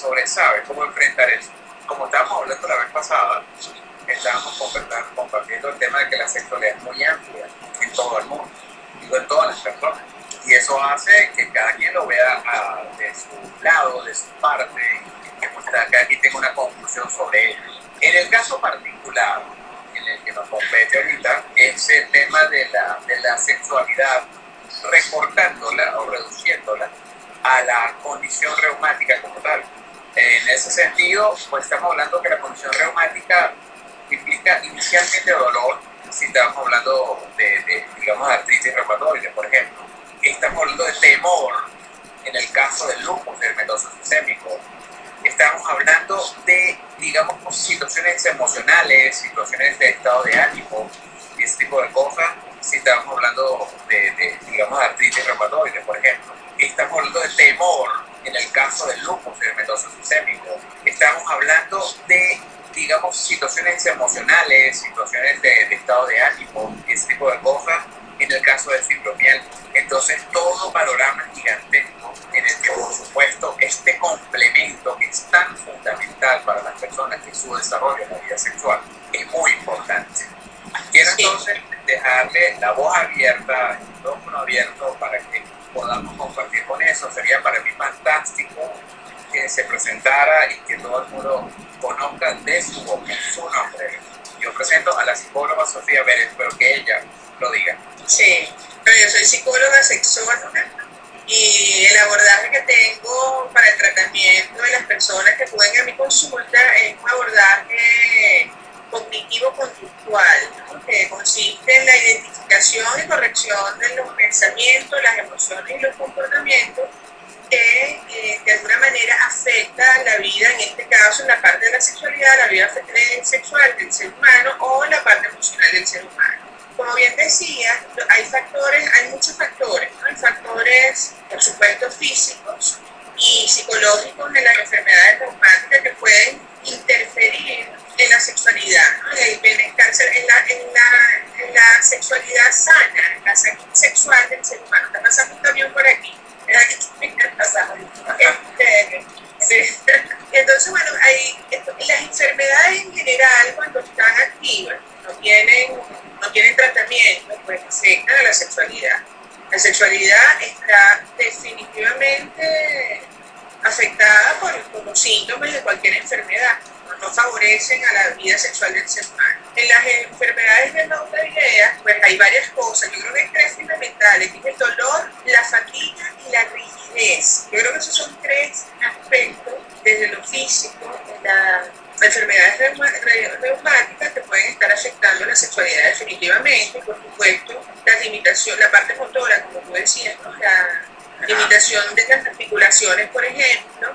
sobre, ¿sabe? Cómo enfrentar eso. Como estábamos hablando la vez pasada, estábamos compartiendo el tema de que la sexualidad es muy amplia en todo el mundo, digo en todas las personas. Y eso hace que cada quien lo vea a, de su lado, de su parte, y que pues, cada quien tenga una conclusión sobre ello. En el caso particular, en el que nos compete ahorita, es el tema de la, de la sexualidad, recortándola o reduciéndola a la condición reumática como tal. Ese sentido, pues estamos hablando que la condición reumática implica inicialmente dolor, si estamos hablando de, digamos, artritis reumatoide, por ejemplo. Estamos hablando de temor en el caso del lupus eritematoso sistémico. Estamos hablando de, digamos, situaciones emocionales, situaciones de estado de ánimo, ese tipo de cosas, si estamos hablando de, de digamos, artritis reumatoide, por ejemplo. Estamos hablando de temor en el caso del lupus eritematoso sistémico. Estamos hablando de digamos, situaciones emocionales, situaciones de, estado de ánimo, ese tipo de cosas, en el caso de fibromiel. Entonces, todo panorama gigantesco en el que, por supuesto, este complemento que es tan fundamental para las personas que su desarrollo en la vida sexual es muy importante. Quiero entonces dejarle la voz abierta, el micrófono abierto para que podamos compartir con eso. Sería para mí fantástico que se presentara y que todo el mundo conozca de su boca nombre. Yo presento a la psicóloga Sofía Vélez, pero que ella lo diga. Sí, yo soy psicóloga sexóloga y el abordaje que tengo para el tratamiento de las personas que acuden a mi consulta es un abordaje cognitivo-conductual, que consiste en la identificación y corrección de los pensamientos, las emociones y los comportamientos que eh, de alguna manera afecta la vida, en este caso en la parte de la sexualidad, la vida sexual del ser humano o la parte emocional del ser humano. Como bien decía, hay factores, hay muchos factores, hay factores, por supuesto, físicos y psicológicos de las enfermedades reumáticas que pueden interferir en la sexualidad, en, la, en, la, sexualidad sana, en la sexual del ser humano. Está pasando un camión por aquí. Entonces, bueno, hay, las enfermedades en general, cuando están activas, no tienen, no tienen tratamiento, pues afectan a la sexualidad. La sexualidad está definitivamente afectada por, los síntomas de cualquier enfermedad, no, favorecen a la vida sexual del ser humano. En las enfermedades de la idea, pues hay varias cosas. Yo creo que hay tres fundamentales, que es el dolor, la fatiga y la rigidez. Yo creo que esos son tres aspectos desde lo físico, las enfermedades reumáticas que pueden estar afectando la sexualidad definitivamente, por supuesto, la limitación, la parte motora, como tú decías, la limitación de las articulaciones, por ejemplo,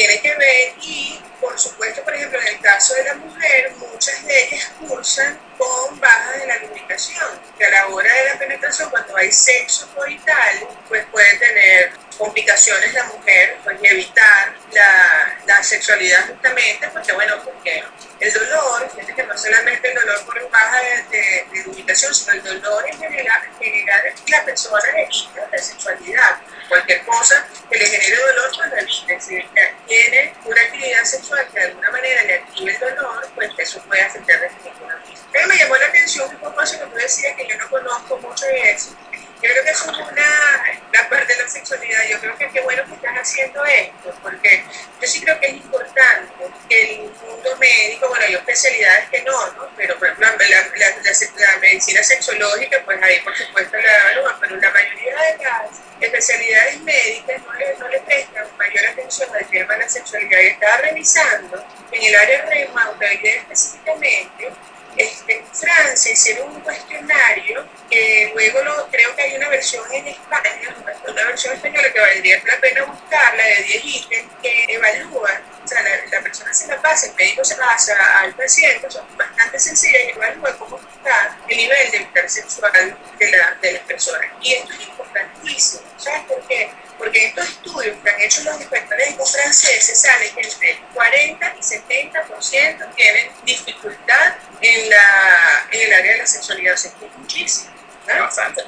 tiene que ver y, por supuesto, por ejemplo, en el caso de la mujer, muchas de ellas cursan con baja de la lubricación, que a la hora de la penetración, cuando hay sexo coital, pues puede tener complicaciones la mujer, pues evitar la, la sexualidad justamente, porque bueno, porque el dolor, fíjate que no solamente el dolor por baja de, de, lubricación, sino el dolor en general, en general es que la persona evita la sexualidad. Cualquier cosa que le genere dolor, pues lo evite. Si tiene una actividad sexual que de alguna manera le active el dolor, pues eso puede afectar definitivamente. Me llamó la atención un poco eso que tú decías, que yo no conozco mucho de eso, Yo creo que eso es una, la parte de la sexualidad. Yo creo que qué bueno que estás haciendo esto, porque yo sí creo que es importante que el mundo médico, bueno, hay especialidades que no, ¿no? Pero por ejemplo, la, la, medicina sexológica, pues ahí por supuesto la evalúan, pero la mayoría de las especialidades médicas no le, no le prestan mayor atención al tema de la sexualidad. Y estaba revisando en el área reumatoidea específicamente este, Francia hicieron un cuestionario que luego lo, creo que hay una versión en España, una versión española que valdría la pena buscarla de 10 ítems que evalúan, o sea, la, persona se la pasa, el médico se la pasa al paciente, son bastante sencillas y evalúa cómo está el nivel de sexual de, la, de las personas. Y esto es importantísimo, ¿sabes por qué? Porque estos estudios que han hecho los expertos franceses sale que entre 40 y 70% tienen dificultad en, la, en el área de la sexualidad. O sea, es muchísimo. ¿no? Bastante,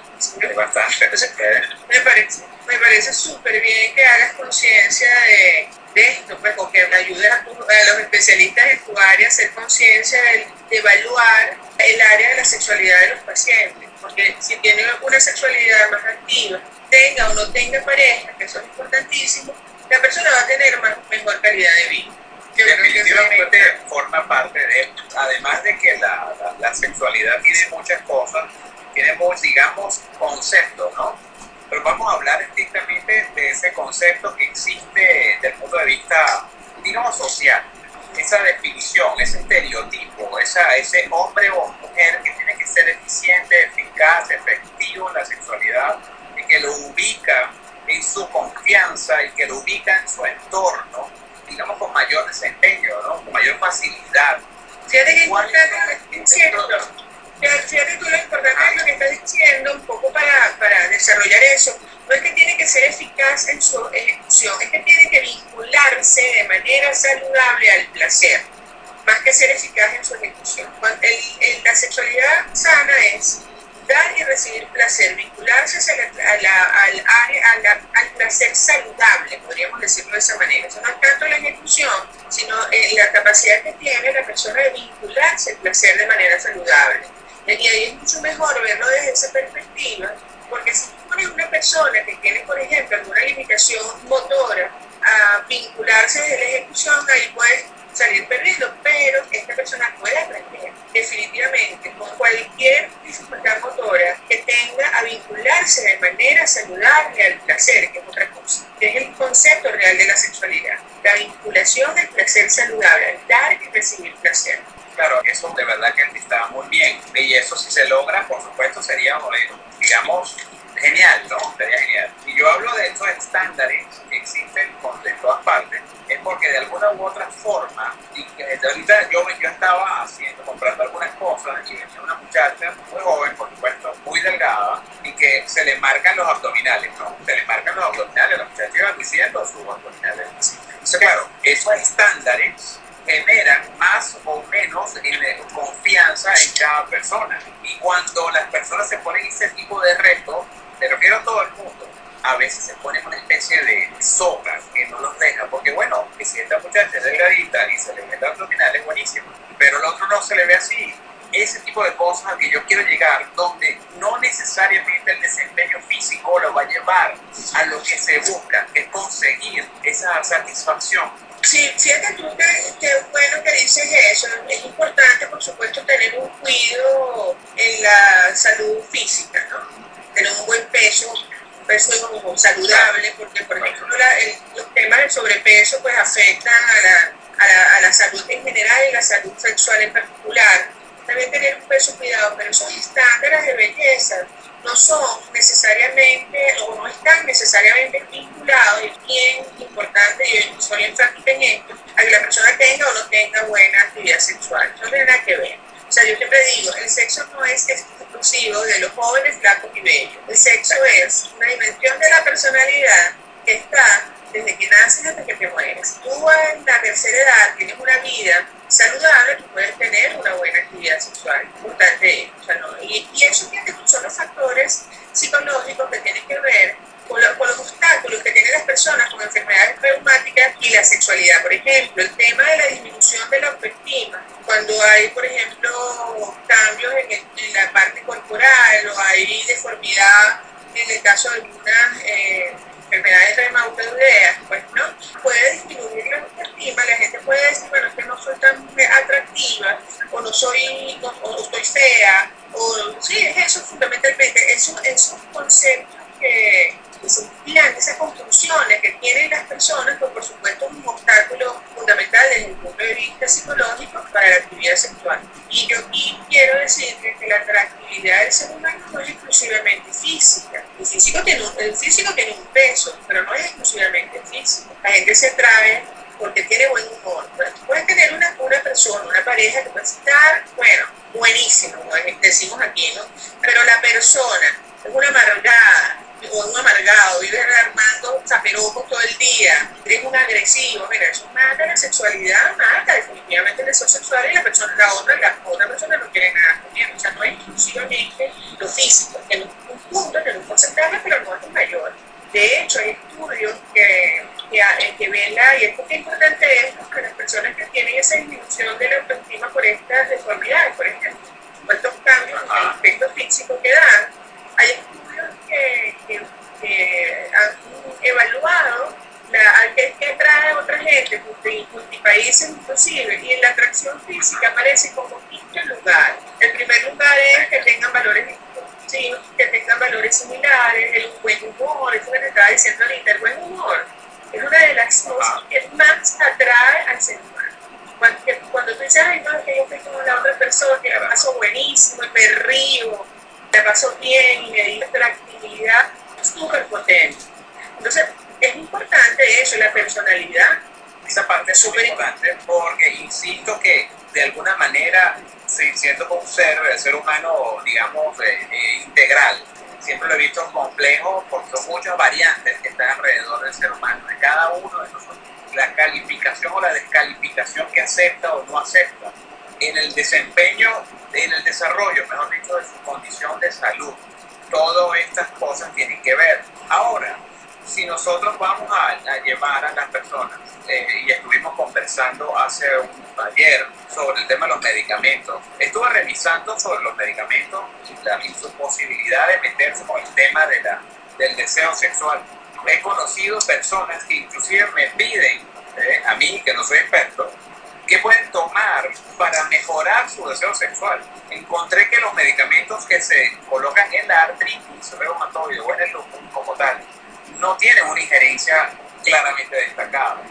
bastante. Entonces, me parece, me parece súper bien que hagas conciencia de, de, esto, pues, o que ayudes a, los especialistas en tu área a hacer conciencia de, de evaluar el área de la sexualidad de los pacientes. Porque si tienen una sexualidad más activa, tenga o no tenga pareja, que eso es importantísimo, la persona va a tener más, mejor calidad de vida. Definitivamente forma parte de, además de que la, la, sexualidad tiene muchas cosas, tiene, digamos, conceptos, ¿no? Pero vamos a hablar estrictamente de ese concepto que existe desde el punto de vista, digamos, social. Esa definición, ese estereotipo, esa, ese hombre o mujer que tiene que ser eficiente, eficaz, efectivo en la sexualidad, que lo ubica en su confianza y que lo ubica en su entorno, digamos, con mayor desempeño, ¿no? con mayor facilidad. Fíjate que importante Fíjate tú lo importante de lo que estás diciendo, un poco para, para desarrollar eso. No es que tiene que ser eficaz en su ejecución, es que tiene que vincularse de manera saludable al placer, más que ser eficaz en su ejecución. El, la sexualidad sana es dar y recibir placer, vincularse a la, al, área, al placer saludable, podríamos decirlo de esa manera. Eso no es tanto la ejecución, sino eh, la capacidad que tiene la persona de vincularse al placer de manera saludable. Y ahí es mucho mejor verlo desde esa perspectiva, porque si tú pones una persona que tiene, por ejemplo, alguna limitación motora a vincularse desde la ejecución, ahí puedes salir perdiendo, pero esta persona puede aprender definitivamente con cualquier dificultad motora que tenga a vincularse de manera saludable al placer, que es otra cosa, que es el concepto real de la sexualidad, la vinculación del placer saludable, al dar y recibir placer. Claro, eso de verdad que está muy bien. Y eso si se logra, por supuesto, sería, digamos, genial, ¿no? Sería genial. Y yo hablo de estos estándares que existen de todas partes, es porque de alguna u otra forma, y desde ahorita yo, yo estaba haciendo, comprando algunas cosas y venía una muchacha muy joven, por supuesto, muy delgada, y que se le marcan los abdominales, ¿no? Se le marcan los abdominales, la muchacha iba diciendo sus abdominales. Entonces, claro, esos estándares generan más o menos confianza en cada persona. Y cuando las personas se ponen ese tipo de reto, me refiero todo el mundo, a veces se ponen una especie de soga que no los deja, porque bueno, que si esta muchacha es delgadita y se le ve el abdominal es buenísimo, pero el otro no se le ve así. Ese tipo de cosas a que yo quiero llegar, donde no necesariamente el desempeño físico lo va a llevar a lo que se busca, que es conseguir esa satisfacción Sí, fíjate tú que, bueno que dices eso. Es importante, por supuesto, tener un cuidado en la salud física, ¿no? Tener un buen peso, un peso saludable, porque, por ejemplo, los temas del sobrepeso pues afectan a la, a, la, a la salud en general y la salud sexual en particular. También tener un peso cuidado, pero esos estándares de belleza no son necesariamente o no están necesariamente vinculados, es bien importante, y soy enfática en esto, a que la persona tenga o no tenga buena actividad sexual. No tiene nada que ver. O sea, yo siempre digo, el sexo no es exclusivo de los jóvenes, flacos y bellos. El sexo es una dimensión de la personalidad que está desde que naces hasta que te mueres. Tú en la tercera edad tienes una vida saludable, tú puedes tener una buena actividad sexual. Importante o sea, no, y, eso son los factores psicológicos que tienen que ver con, con, los obstáculos que tienen las personas con enfermedades reumáticas y la sexualidad. Por ejemplo, el tema de la disminución de la autoestima, cuando hay, por ejemplo, cambios en, en la parte corporal o hay deformidad en el caso de algunas eh, enfermedades reumatoideas, pues no, puede disminuir la autoestima, la gente puede decir, bueno, es que no soy tan atractiva, o no soy, o estoy fea, o sí, es eso fundamentalmente, es esos conceptos bien y me dio actividad súper potente. Entonces, es importante eso, la personalidad. Esa parte es súper importante porque insisto que de alguna manera, siendo un ser, el ser humano, digamos, eh, eh, integral, siempre lo he visto complejo porque son muchas variantes que están alrededor del ser humano, de cada uno de nosotros. La calificación o la descalificación que acepta o no acepta en el desempeño, en el desarrollo, mejor dicho, de su condición de salud. Todas estas cosas tienen que ver. Ahora, si nosotros vamos a, llevar a las personas, eh, y estuvimos conversando hace un ayer sobre el tema de los medicamentos, estuve revisando sobre los medicamentos y, la, su posibilidad de meterse con el tema de la, del deseo sexual. He conocido personas que inclusive me piden, eh, a mí que no soy experto, ¿Qué pueden tomar para mejorar su deseo sexual? Encontré que los medicamentos que se colocan en la artritis reumatoide o en el lupus como tal, no tienen una injerencia claramente destacada.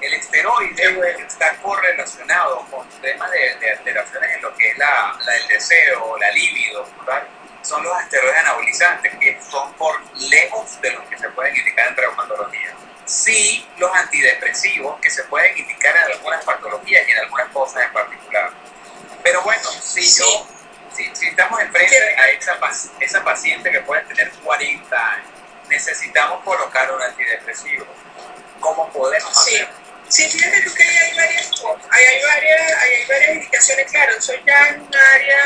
El esteroide está correlacionado con temas de, alteraciones en lo que es la, el deseo, la libido, ¿verdad? son los esteroides anabolizantes, que son por lejos de los que se pueden indicar en traumatología sí los antidepresivos que se pueden indicar en algunas patologías y en algunas cosas en particular. Pero bueno, si yo, si, estamos enfrente a esa, esa paciente que puede tener 40 años, necesitamos colocar un antidepresivo. ¿Cómo podemos hacer? Sí, fíjate tú que hay varias hay, hay, varias, hay varias indicaciones, claro, soy ya en un área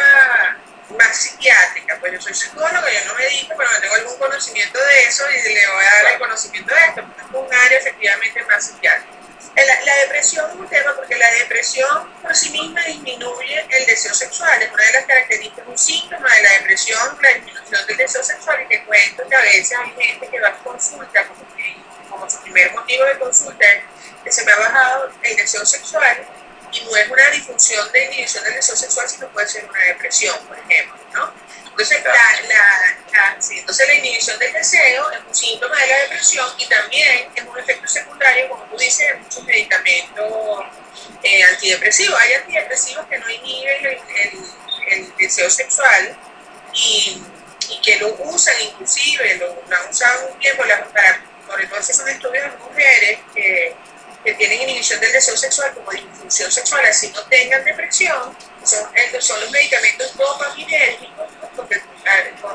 soy psicóloga, yo no me dedico, pero tengo algún conocimiento de eso y le voy a dar el conocimiento de esto, porque es un área efectivamente más psiquiátrica. La, la, depresión es un tema porque la depresión por sí misma disminuye el deseo sexual. Es una de las características, un síntoma de la depresión, la disminución del deseo sexual. Y te cuento que a veces hay gente que va a consulta como, como su primer motivo de consulta es que se me ha bajado el deseo sexual y no es una disfunción de inhibición del deseo sexual, sino puede ser una depresión, por ejemplo, ¿no? Entonces, la, la, entonces la inhibición del deseo es un síntoma de la depresión y también es un efecto secundario, como tú dices, en muchos medicamentos eh, antidepresivos. Hay antidepresivos que no inhiben el, el, deseo sexual y, y, que lo usan inclusive, lo, han usado un tiempo, para, sobre todo esos estudios en mujeres que que tienen inhibición del deseo sexual como disfunción sexual, así no tengan depresión, son, son los medicamentos dopaminérgicos, porque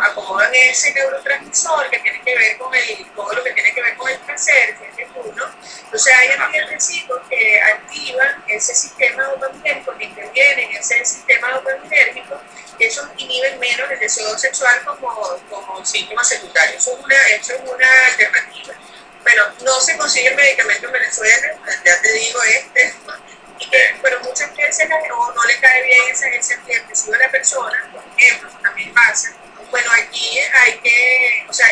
acomodan ese neurotransmisor que tiene que ver con el, todo lo que tiene que ver con el placer, que es uno. Entonces hay antidepresivos que activan ese sistema dopaminérgico, que intervienen en ese sistema dopaminérgico, que eso inhiben menos el deseo sexual como, como síntoma secundario. Eso es una, eso es una alternativa. Bueno, no se consigue el medicamento en Venezuela, ya te digo este, pero muchas veces no, no le cae bien ese, ese antidepresivo a la persona, por ejemplo, también pasa. Bueno, aquí hay que, o sea,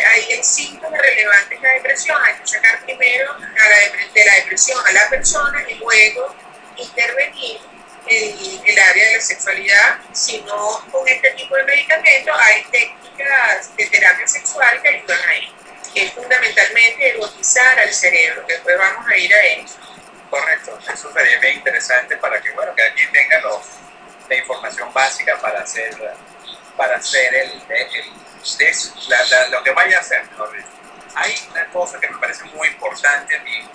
relevantes la depresión, hay que sacar primero a la de la depresión a la persona y luego intervenir en el área de la sexualidad, si no con este tipo de medicamentos hay técnicas de terapia sexual que ayudan a ello. Es fundamentalmente erotizar al cerebro, después vamos a ir a eso. Correcto, eso sería bien interesante para que, bueno, que alguien tenga los, la información básica para hacer, para hacer el, lo que vaya a hacer, Hay una cosa que me parece muy importante a mí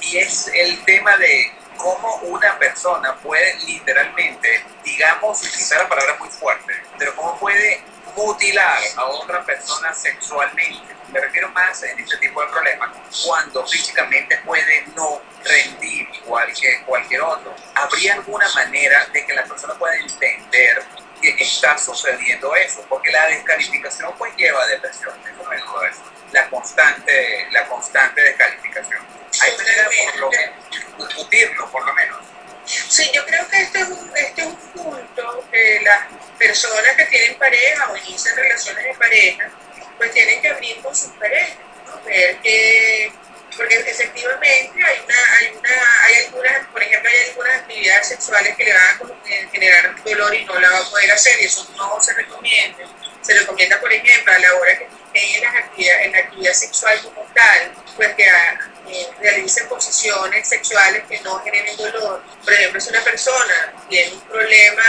y es el tema de cómo una persona puede literalmente, digamos, utilizar la palabra muy fuerte, pero cómo puede mutilar a otra persona sexualmente. Me refiero más en este tipo de problemas, cuando físicamente puede no rendir igual que cualquier otro. ¿Habría alguna manera de que la persona pueda entender que está sucediendo eso? Porque la descalificación pues lleva a depresión, eso no es eso. La constante, la constante descalificación. Hay manera por lo menos, discutirlo por lo menos. Sí, yo creo que este es un, este es un punto que las personas que tienen pareja o inician relaciones de pareja, pues tienen que abrir con sus parejas, ¿no? ver que, porque efectivamente hay una, hay una, hay algunas, por ejemplo, hay algunas actividades sexuales que le van a generar dolor y no la va a poder hacer, y eso no se recomienda. Se recomienda, por ejemplo, a la hora que estén en, las actividades, en la actividad sexual como tal, pues que eh, realicen posiciones sexuales que no generen dolor. Por ejemplo, si una persona tiene un problema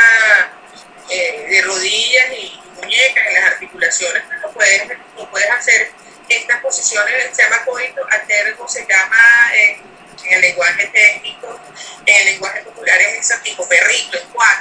eh, de rodillas y muñecas en las articulaciones, pues no puedes, no puedes hacer. Estas posiciones, se llama coito alterno, se llama en, en, el lenguaje técnico, en el lenguaje popular es ese tipo perrito, en cuatro,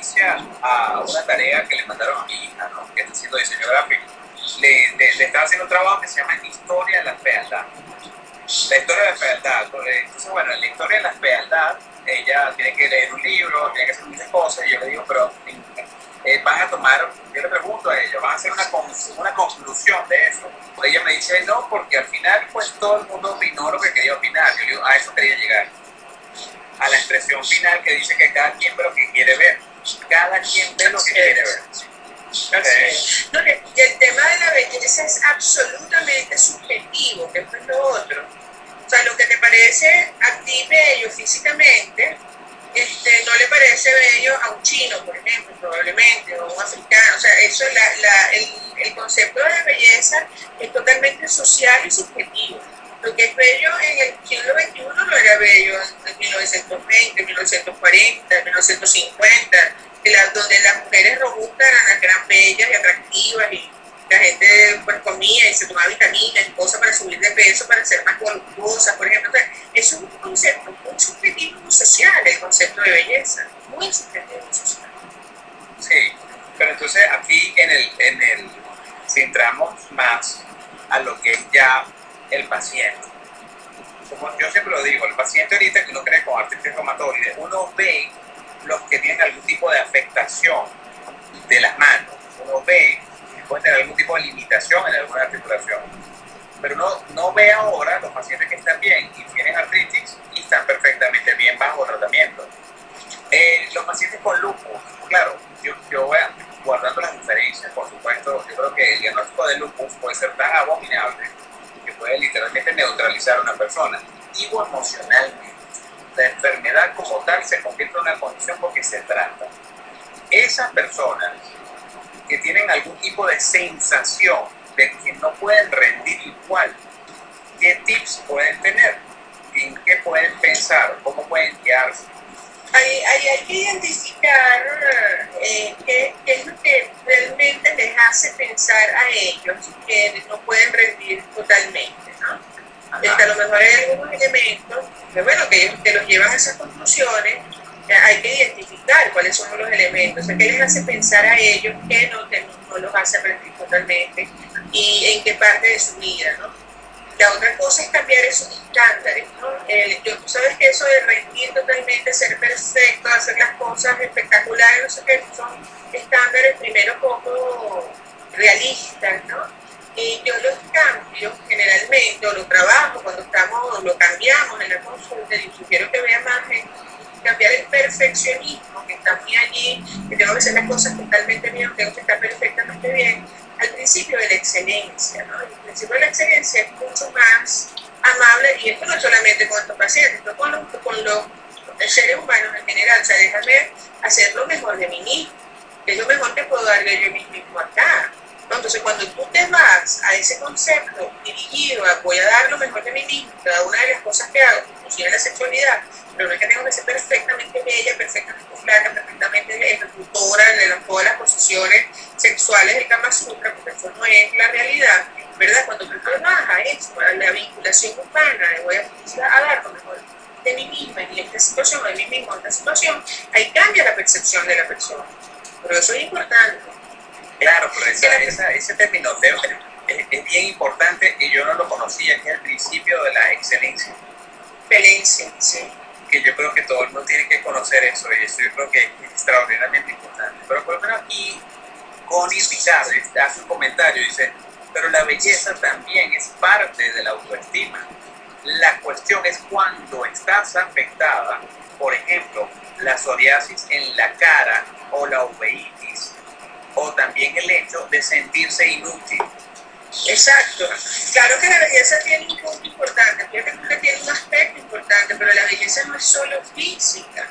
referencia a una tarea que le mandaron a mi hija, ¿no? que está haciendo diseño gráfico le, le, estaba haciendo un trabajo que se llama Historia de la Fealdad. La historia de la fealdad. Entonces, bueno, en la historia de la fealdad, ella tiene que leer un libro, tiene que hacer muchas cosas, y yo le digo, pero eh, van a tomar, yo le pregunto a ella, van a hacer una, una conclusión de eso. Ella me dice, no, porque al final, pues todo el mundo opinó lo que quería opinar. Yo le digo, a eso quería llegar. A la expresión final que dice que cada quien ve lo que quiere ver. Cada quien ve lo que quiere ver. No, el tema de la belleza es absolutamente subjetivo, que es lo otro. O sea, lo que te parece a ti bello físicamente, este, no le parece bello a un chino, por ejemplo, probablemente, o a un africano. O sea, eso, la, la, el, el, concepto de belleza es totalmente social y subjetivo. Lo que es bello en el siglo XXI no era bello en 1920, 1940, 1950 donde las mujeres robustas eran, eran bellas y atractivas y la gente pues comía y se tomaba vitaminas y cosas para subir de peso, para ser más voluptuosas, por ejemplo. es un concepto muy subjetivo, muy social, el concepto de belleza, muy subjetivo y social. Sí, pero entonces aquí en el, en el, si entramos más a lo que ya el paciente, como yo siempre lo digo, el paciente ahorita que uno cree con artritis reumatoide, uno ve los que tienen algún tipo de afectación de las manos. Uno ve pueden tener algún tipo de limitación en alguna articulación. Pero no, no ve ahora los pacientes que están bien y tienen artritis y están perfectamente bien bajo tratamiento. Eh, los pacientes con lupus, claro, yo, yo voy a, guardando las diferencias, por supuesto, yo creo que el diagnóstico de lupus puede ser tan abominable que puede neutralizar a una persona. Digo emocionalmente, la enfermedad como tal se convierte en una condición porque se trata. Esas personas que tienen algún tipo de sensación de que no pueden rendir igual, ¿qué tips pueden tener? ¿En qué pueden pensar? ¿Cómo pueden guiarse? Hay, hay, hay que identificar eh, qué, es lo que realmente les hace pensar a ellos que no pueden rendir totalmente. Este, a lo mejor hay algunos elementos que, bueno, que, que los llevan a esas conclusiones hay que identificar cuáles son los elementos, o sea, qué les hace pensar a ellos que no, no los hace rendir totalmente y en qué parte de su vida, ¿no? La otra cosa es cambiar esos estándares, ¿no? yo, tú sabes que eso de rendir totalmente, ser perfecto, hacer las cosas espectaculares, no sé qué, son estándares primero poco realistas, ¿no? Y yo los cambio generalmente, o lo trabajo cuando estamos, o lo cambiamos en la consulta, y sugiero que vean más gente cambiar el perfeccionismo que está muy allí, que tengo que hacer las cosas totalmente bien, tengo que estar perfectamente bien, al principio de la excelencia. ¿no? El principio de la excelencia es mucho más amable, y esto no solamente con estos pacientes, sino con los, con los seres humanos en general. O sea, déjame hacer lo mejor de mí mismo, que es lo mejor que puedo darle yo mismo acá. Entonces, cuando tú te vas a ese concepto dirigido a voy a dar lo mejor de mí mismo, cada una de las cosas que hago, inclusive la sexualidad, pero no es que tengo que ser perfectamente bella, perfectamente flaca, perfectamente ejecutora de todas las posiciones sexuales del Kama Sutra, porque eso no es la realidad, ¿verdad? Cuando tú trabajas eso, la vinculación humana, le voy a, a dar lo mejor de mí misma en esta situación, de mí mismo en esta situación, ahí cambia la percepción de la persona. Pero eso es importante. Claro, pero esa, ese término es, es, bien importante y yo no lo conocía, que es el principio de la excelencia. Excelencia, sí. Que yo creo que todo el mundo tiene que conocer eso y eso yo creo que es extraordinariamente importante. Pero por lo menos aquí, Connie hace un comentario, dice, pero la belleza también es parte de la autoestima. La cuestión es cuando estás afectada, por ejemplo, la psoriasis en la cara o la uveitis o también el hecho de sentirse inútil. Exacto. Claro que la belleza tiene un punto importante, que tiene un aspecto importante, pero la belleza no es solo física.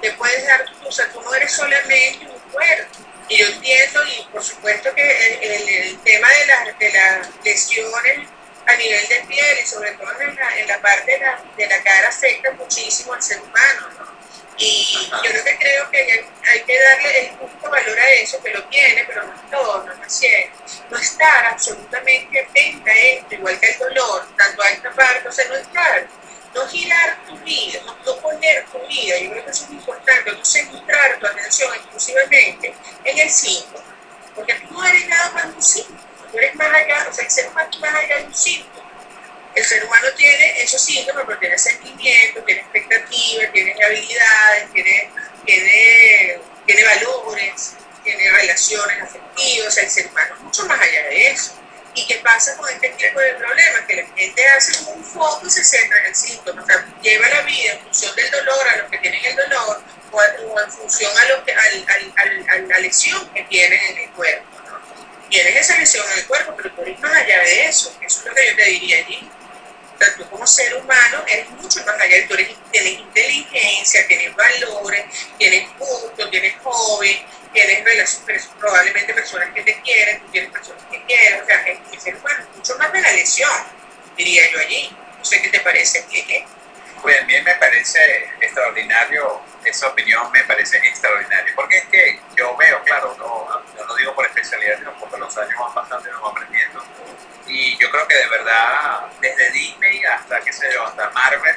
Te puedes dar, o sea, tú no eres solamente un cuerpo. Y yo entiendo, y por supuesto que el, tema de, las de las lesiones a nivel de piel y sobre todo en la, en la parte de la, de la cara afecta muchísimo al ser humano, ¿no? Y yo lo que creo que hay que darle el justo valor a eso, que lo tiene, pero no es todo, no es así. No estar absolutamente atenta a esto, igual que el dolor, tanto a esta parte, o sea, no estar, no girar tu vida, no, poner tu vida, yo creo que eso es importante, no centrar tu atención exclusivamente en el síntoma, porque tú no eres nada más un síntoma, tú eres más allá, o sea, el ser más allá de un síntoma ser humano tiene esos síntomas, pero tiene sentimientos, tiene expectativas, tiene habilidades, tiene, tiene, tiene valores, tiene relaciones afectivas, el ser humano es mucho más allá de eso. ¿Y qué pasa con este tipo de problemas? Que la gente hace un foco y se centra en el síntoma, o sea, lleva la vida en función del dolor a los que tienen el dolor o, en función a, lo que, al, al, a la lesión que tienen en el cuerpo. Tienes esa lesión en el cuerpo, pero tú eres más allá de eso, eso es lo que yo te diría allí tú como ser humano eres mucho más allá, tú tienes inteligencia, tienes valores, tienes gusto, tienes hobby, tienes relaciones, probablemente personas que te quieren, tú tienes personas que quieren, o sea, el ser humano es mucho más de la lesión, diría yo allí. No sé qué te parece, ¿qué? Pues a mí me parece extraordinario, esa opinión me parece extraordinaria, porque es que yo veo, claro, no, no lo digo por especialidad, sino porque los años van pasando y nos vamos aprendiendo y yo creo que de verdad, desde Disney hasta, qué sé yo, Marvel,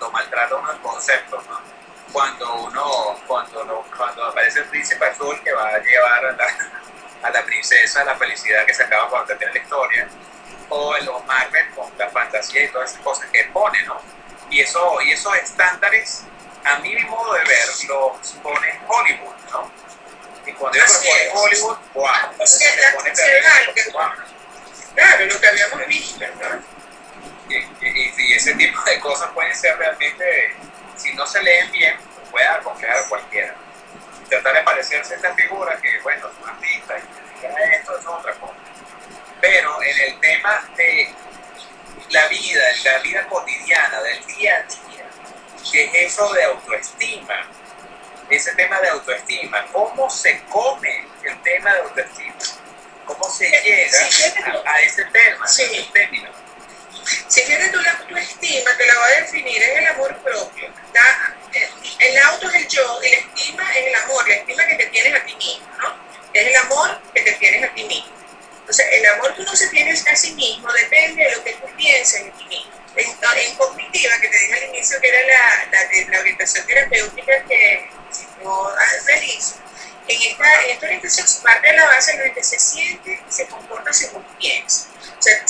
lo maltrata unos conceptos, ¿no? Cuando uno, cuando, cuando aparece el príncipe azul que va a llevar a la, a la princesa la felicidad que se acaba cuando termina la historia, o los Marvel con la fantasía y todas esas cosas que pone, ¿no? Y, eso, y esos estándares, a mí mi modo de ver, los pone Hollywood, ¿no? Y cuando yo me Hollywood, wow, se pone. Claro, lo que habíamos visto, ¿no? Y, y, y, ese tipo de cosas pueden ser realmente, si no se leen bien, puede aconsejar a cualquiera. Tratar de parecerse a esta figura que, bueno, es una artista y esto es otra cosa. Pero en el tema de la vida, la vida cotidiana, del día a día, que es eso de autoestima, ese tema de autoestima, cómo se come el tema de autoestima, cómo se llega a, ese tema, sí. ese término. Si quieres tú la autoestima, te la va a definir, es el amor propio. El auto es el yo y la estima es el amor, la estima que te tienes a ti mismo, ¿no? Es el amor que te tienes a ti mismo. Entonces, el amor que uno se tiene a sí mismo depende de lo que tú pienses en ti mismo. En, cognitiva, que te dije al inicio que era la, la, orientación terapéutica que no feliz, en esta, en esta orientación parte de la base en la que se siente y se comporta según piensa. O sea,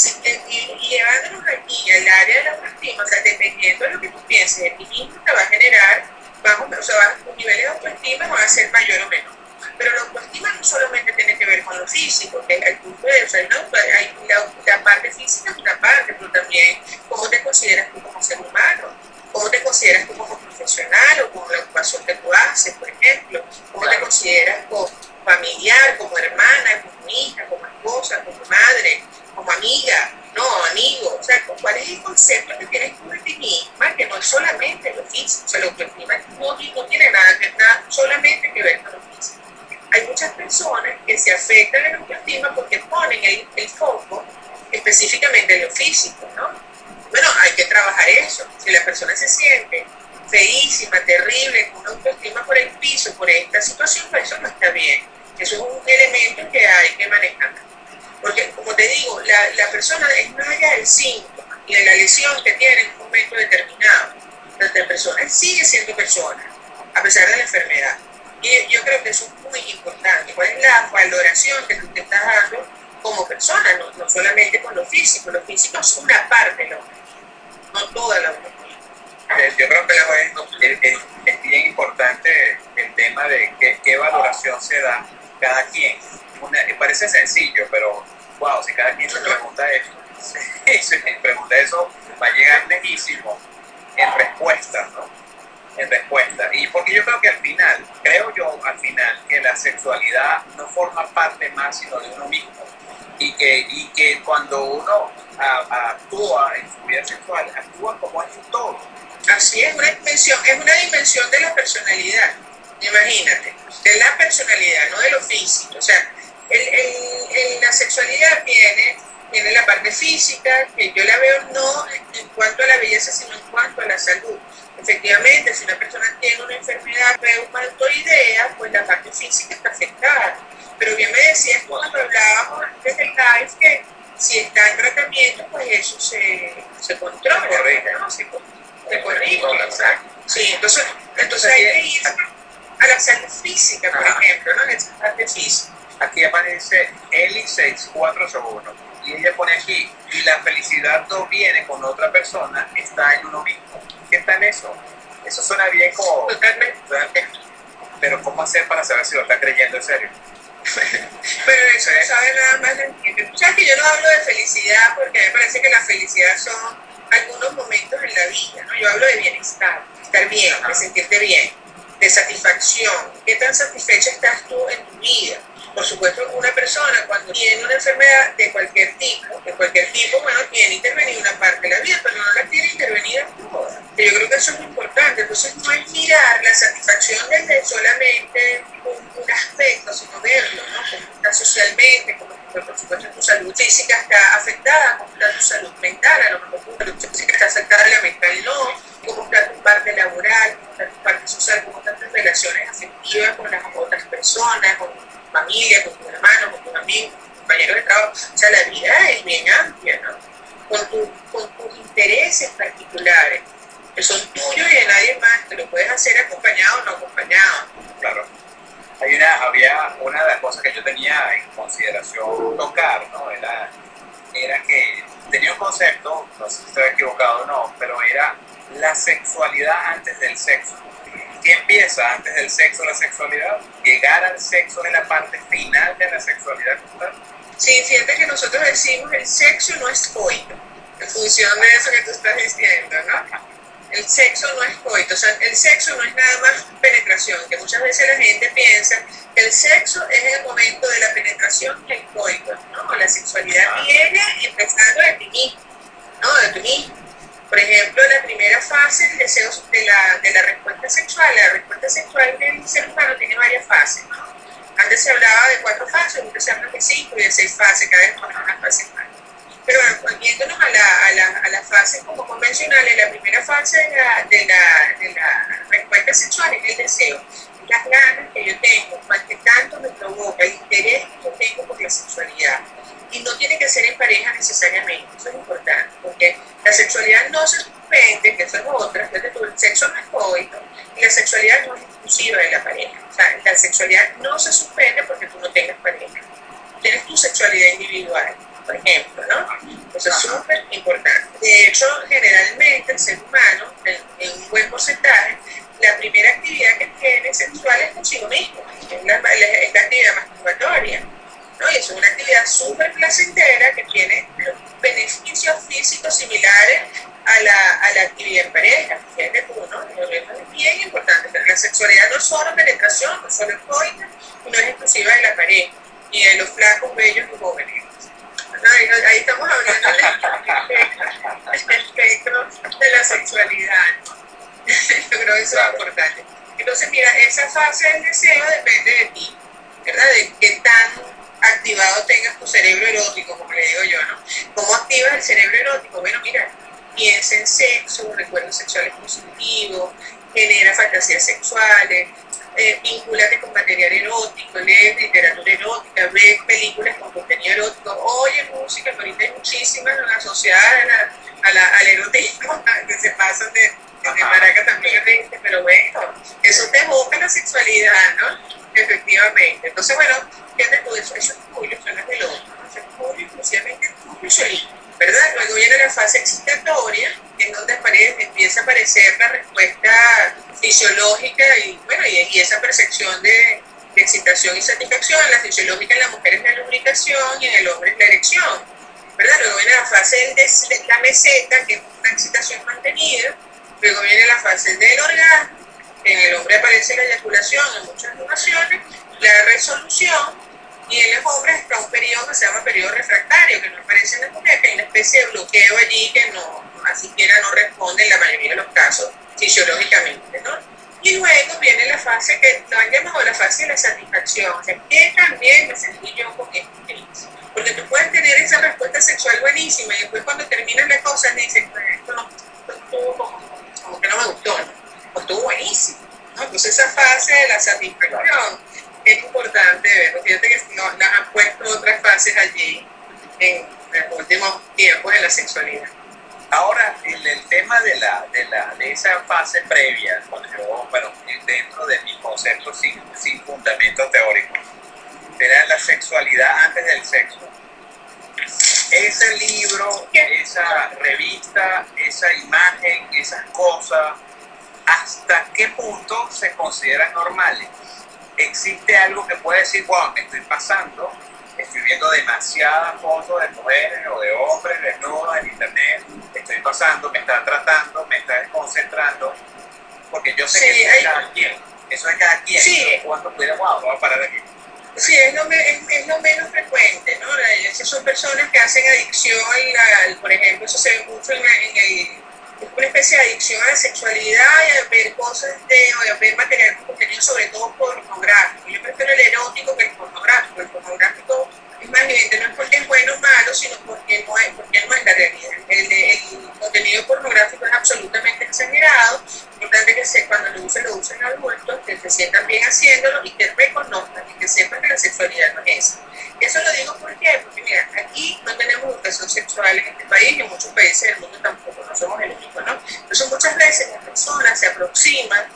y, llevándonos aquí al área de la autoestima, o sea, dependiendo de lo que tú pienses de ti te va a generar, vamos, o sea, tus niveles de autoestima van a ser mayor o menor. Pero la autoestima no solamente tiene que ver con lo físico, que o sea, ¿no? Hay la, parte física es una parte, pero también cómo te consideras tú como ser humano, cómo te consideras tú como profesional o como la ocupación que tú haces, por ejemplo, cómo te consideras como familiar, como hermana, como hija, como esposa, como madre, como amiga, no, amigo, o sea, cuál es el concepto que tienes tú de ti misma, que no es solamente lo físico, o sea, la autoestima no, no tiene nada, que, nada solamente que ver con lo físico hay muchas personas que se afectan en autoestima porque ponen el, foco específicamente en lo físico, ¿no? Bueno, hay que trabajar eso. Si la persona se siente feísima, terrible, con una autoestima por el piso, por esta situación, pues eso no está bien. Eso es un elemento que hay que manejar. Porque, como te digo, la, la persona es más allá del síntoma y de la lesión que tiene en un momento determinado. La persona sigue siendo persona, a pesar de la enfermedad. Y yo creo que eso es importante. ¿Cuál es la valoración que tú te estás dando como persona? No, no solamente con lo físico. Lo físico es una parte de no toda la eh, Yo creo que es, es, bien importante el tema de qué, qué valoración se da cada quien. parece sencillo, pero wow, si cada quien se pregunta eso, se pregunta eso, va a llegar lejísimo en respuestas, ¿no? En respuesta. Y porque yo creo que al final, creo yo al final, que la sexualidad no forma parte más sino de uno mismo. Y que, y que cuando uno actúa en su vida sexual, actúa como es un todo. Así es, una dimensión, es una dimensión de la personalidad. Imagínate, de la personalidad, no de lo físico. O sea, el, el, la sexualidad viene, tiene la parte física, que yo la veo no en cuanto a la belleza, sino en cuanto a la salud. Efectivamente, si una persona tiene una enfermedad reumatoidea, pues la parte física está afectada. Pero bien me decías cuando hablábamos antes del live que si está en tratamiento, pues eso se, se controla, ¿no? Se, se corrige, exacto. Sí, entonces, entonces hay que ir a la salud física, por ejemplo, ¿no? En esa parte física. Aquí aparece Eli6401 y ella pone aquí, y la felicidad no viene con otra persona, está en uno mismo. ¿Qué tal eso? Eso suena bien como... Pero ¿cómo hacer para saber si lo está creyendo en serio? Pero eso no sabe nada más Tú sabes que yo no hablo de felicidad porque me parece que la felicidad son algunos momentos en la vida, ¿no? Yo hablo de bienestar, estar bien, de sentirte bien, de satisfacción. ¿Qué tan satisfecha estás tú en tu vida? Por supuesto, una persona cuando tiene una enfermedad de cualquier tipo, de cualquier tipo, bueno, tiene intervenir una parte de la vida, pero no la tiene intervenida toda. Yo creo que eso es muy importante. Entonces, no es mirar la satisfacción desde solamente un, un aspecto, sino verlo, ¿no? Cómo está socialmente, cómo por supuesto tu salud física está afectada, cómo está tu salud mental, a lo mejor tu salud física está afectada, la mental no, cómo está tu parte laboral, cómo está tu parte social, cómo están tus relaciones afectivas con las otras personas, con familia, con tus hermanos, con tus amigos, compañeros de trabajo. O sea, la vida es bien amplia, ¿no? Con, tu, con tus intereses particulares, que son tuyos y de nadie más. Te lo puedes hacer acompañado o no acompañado. Claro. Hay una, había una de las cosas que yo tenía en consideración tocar, ¿no? Era, era que tenía un concepto, no sé si estoy equivocado o no, pero era la sexualidad antes del sexo qué empieza antes del sexo la sexualidad? Llegar al sexo es la parte final de la sexualidad Sí, fíjate que nosotros decimos el sexo no es coito, en función de eso que tú estás diciendo, ¿no? El sexo no es coito, o sea, el sexo no es nada más penetración, que muchas veces la gente piensa que el sexo es el momento de la penetración y el coito, ¿no? La sexualidad viene empezando de ti mismo, ¿no? De ti mismo. Por ejemplo, la primera fase del deseo de la, de la respuesta sexual, la respuesta sexual del ser humano tiene varias fases, ¿no? Antes se hablaba de cuatro fases, ahora se habla de cinco y de seis fases, cada vez ponemos una fase más. Pero bueno, a la, a, la, a la fase como convencionales, la primera fase de la, de la, de la respuesta sexual es el deseo, las ganas que yo tengo, más que tanto me provoca, el interés que yo tengo por la sexualidad. Y no tiene que ser en pareja necesariamente, eso es importante, porque la sexualidad no se suspende, que eso es otra, el sexo no es coito, y la sexualidad no es exclusiva de la pareja. O sea, la sexualidad no se suspende porque tú no tengas pareja. Tienes tu sexualidad individual, por ejemplo, ¿no? Eso es súper importante. De hecho, generalmente el ser humano, en, un buen porcentaje, la primera actividad que tiene sexual es consigo mismo, es la, actividad masturbatoria. ¿No? Y es una actividad súper placentera que tiene beneficios físicos similares a la, a la actividad en pareja. Fíjate tú, ¿no? Es bien importante. Pero la sexualidad no es solo penetración, no es solo coita, no es exclusiva de la pareja, ni de los flacos, bellos y jóvenes. Ahí, estamos hablando del espectro de la sexualidad. Yo creo que eso es importante. Entonces, mira, esa fase del deseo depende de ti, ¿verdad? De qué tan activado tengas tu cerebro erótico, como le digo yo, ¿no? ¿Cómo activas el cerebro erótico? Bueno, mira, piensa en sexo, recuerdos sexuales positivos, genera fantasías sexuales, eh, vincúlate con material erótico, lees literatura erótica, ves películas con contenido erótico, oye música, ahorita hay muchísimas asociadas a la, al erotismo, que se pasan de, de maraca también, pero bueno, eso te evoca la sexualidad, ¿no? Efectivamente. Entonces, bueno, fíjate tú, eso, eso es tuyo, eso no es del otro, eso es tuyo, exclusivamente tuyo solito. ¿verdad? Luego viene la fase excitatoria, en donde aparece, empieza a aparecer la respuesta fisiológica y, bueno, y, esa percepción de, excitación y satisfacción. La fisiológica en la mujer es la lubricación y en el hombre es la erección, ¿verdad? Luego viene la fase de la meseta, que es una excitación mantenida. Luego viene la fase del orgasmo, en el hombre aparece la eyaculación en muchas ocasiones, la resolución, y en los hombres está un periodo que se llama periodo refractario, que no aparece en la mujer, que hay una especie de bloqueo allí que no, ni siquiera no responde en la mayoría de los casos fisiológicamente, ¿no? Y luego viene la fase que lo han llamado la fase de la satisfacción, o sea, que también me sentí yo con esto Porque tú puedes tener esa respuesta sexual buenísima y después cuando terminas la cosa dices, pues esto no, estuvo como, que no me gustó, ¿no? Estuvo buenísimo, ¿no? Entonces esa fase de la satisfacción es importante ver. Fíjate que nos, han puesto otras fases allí en, los últimos tiempos de la sexualidad. Ahora, el, el tema de, la, de, la, de esa fase previa, cuando yo, bueno, dentro de mi concepto sin, sin fundamento teórico, era la sexualidad antes del sexo. Ese libro, esa revista, esa imagen, esas cosas, ¿hasta qué punto se consideran normales? existe algo que puede decir, wow, me estoy pasando, estoy viendo demasiadas fotos de mujeres o de hombres desnudos en internet, estoy pasando, me está tratando, me está desconcentrando, porque yo sé que eso es cada quien, eso es cada quien, sí. cuando puede, wow, vamos a parar aquí. Sí, es lo, es, lo, menos frecuente, ¿no? Esas son personas que hacen adicción, al, por ejemplo, eso se ve mucho en, en el es una especie de adicción a la sexualidad y a ver cosas de, o a ver material contenido sobre todo pornográfico. Yo prefiero el erótico que el pornográfico. El pornográfico evidente, no es porque es bueno o malo, sino porque no es, porque no es la realidad. El, contenido pornográfico es absolutamente exagerado. Importante que se, cuando lo usen, lo usen adultos, que se sientan bien haciéndolo y que reconozcan y que sepan que la sexualidad no es esa. Eso lo digo ¿por qué? porque, mira, aquí no tenemos educación sexual en este país y en muchos países del mundo tampoco, no somos el único, ¿no? Entonces, muchas veces las personas se aproximan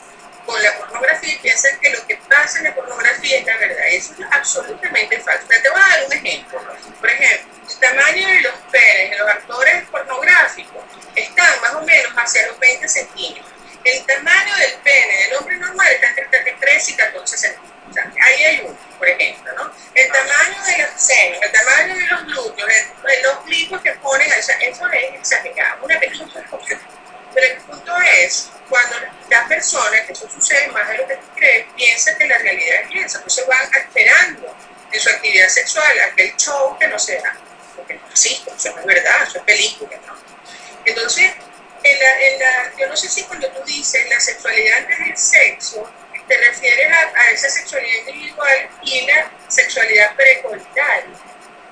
con la pornografía y piensan que lo que pasa en la pornografía es la verdad. Eso es absolutamente falso. Te voy a dar un ejemplo. Por ejemplo, el tamaño de los penes de los actores pornográficos están más o menos hacia los 20 centímetros. El tamaño del pene del hombre normal 10 y 14 centímetros. O sea, ahí hay uno, por ejemplo, ¿no? El tamaño de los senos, el tamaño de los glúteos, el, los glúteos que ponen, o sea, eso es exagerado, una cosa. Pero el punto es, cuando las personas, que eso sucede más de lo que tú crees, piensan que la realidad es entonces van esperando en su actividad sexual aquel show que no se da, porque no existe, eso no es verdad, eso es película, ¿no? Entonces, en la, en la, yo no sé si cuando tú dices la sexualidad antes del sexo, te refieres a, esa sexualidad individual y la sexualidad precoital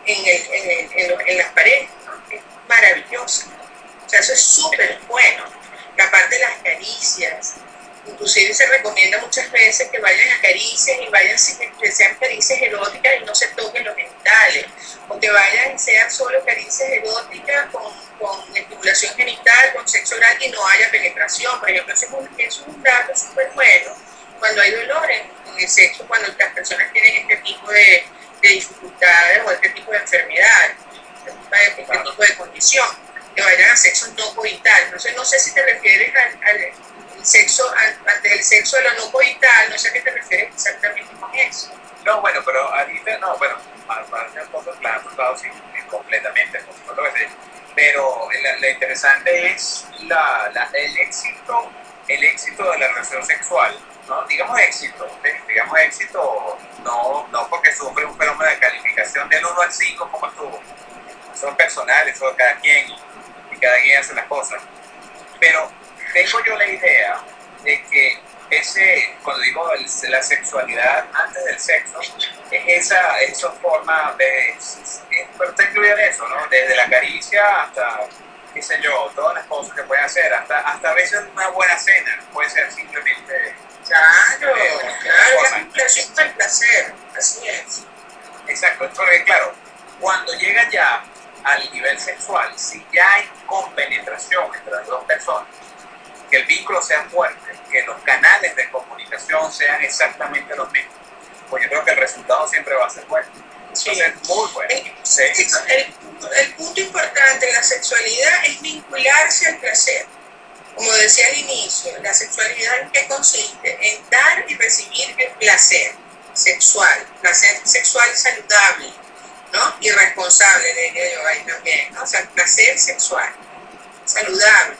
en, el, en, en, las parejas, ¿no? Es maravillosa. O sea, eso es súper bueno. La parte de las caricias, inclusive se recomienda muchas veces que vayan a caricias y vayan que sean caricias eróticas y no se toquen los genitales, o que vayan y sean solo caricias eróticas con, con estimulación genital, con sexo oral y no haya penetración. Por ejemplo, eso es un, es un dato súper bueno cuando hay dolor en, el sexo, cuando las personas tienen este tipo de, de dificultades o este tipo de enfermedad, este, este tipo de condición, que vayan a sexo no coital. Entonces, no sé si te refieres al sexo, ante el sexo de lo no coital, no sé a qué te refieres exactamente con eso. No, bueno, pero ahorita, no, bueno, para ser un poco claro, sí, completamente, por pero lo interesante es la, la, el éxito, el éxito de la relación sexual, ¿no? Digamos éxito, digamos éxito, no, no porque sufre un fenómeno de calificación del 1 al 5 como estuvo, son personales, son cada quien, y cada quien hace las cosas, pero tengo yo la idea de que ese, cuando digo la sexualidad antes del sexo, es esa, esa forma de, pero está incluida eso, ¿no? Desde la caricia hasta, qué sé yo, todas las cosas que pueden hacer, hasta, hasta a veces una buena cena, puede ser simplemente... Claro, eh, claro, es un placer, así es. Exacto, porque claro, cuando llega ya al nivel sexual, si ya hay compenetración entre las dos personas, que el vínculo sea fuerte, que los canales de comunicación sean exactamente los mismos, pues yo creo que el resultado siempre va a ser bueno. Sí. muy bueno. El, el, punto importante en la sexualidad es vincularse al placer. Como decía al inicio, la sexualidad en qué consiste? En dar y recibir el placer sexual, placer sexual saludable, ¿no? Y responsable, diría yo ahí también, ¿no? O sea, placer sexual saludable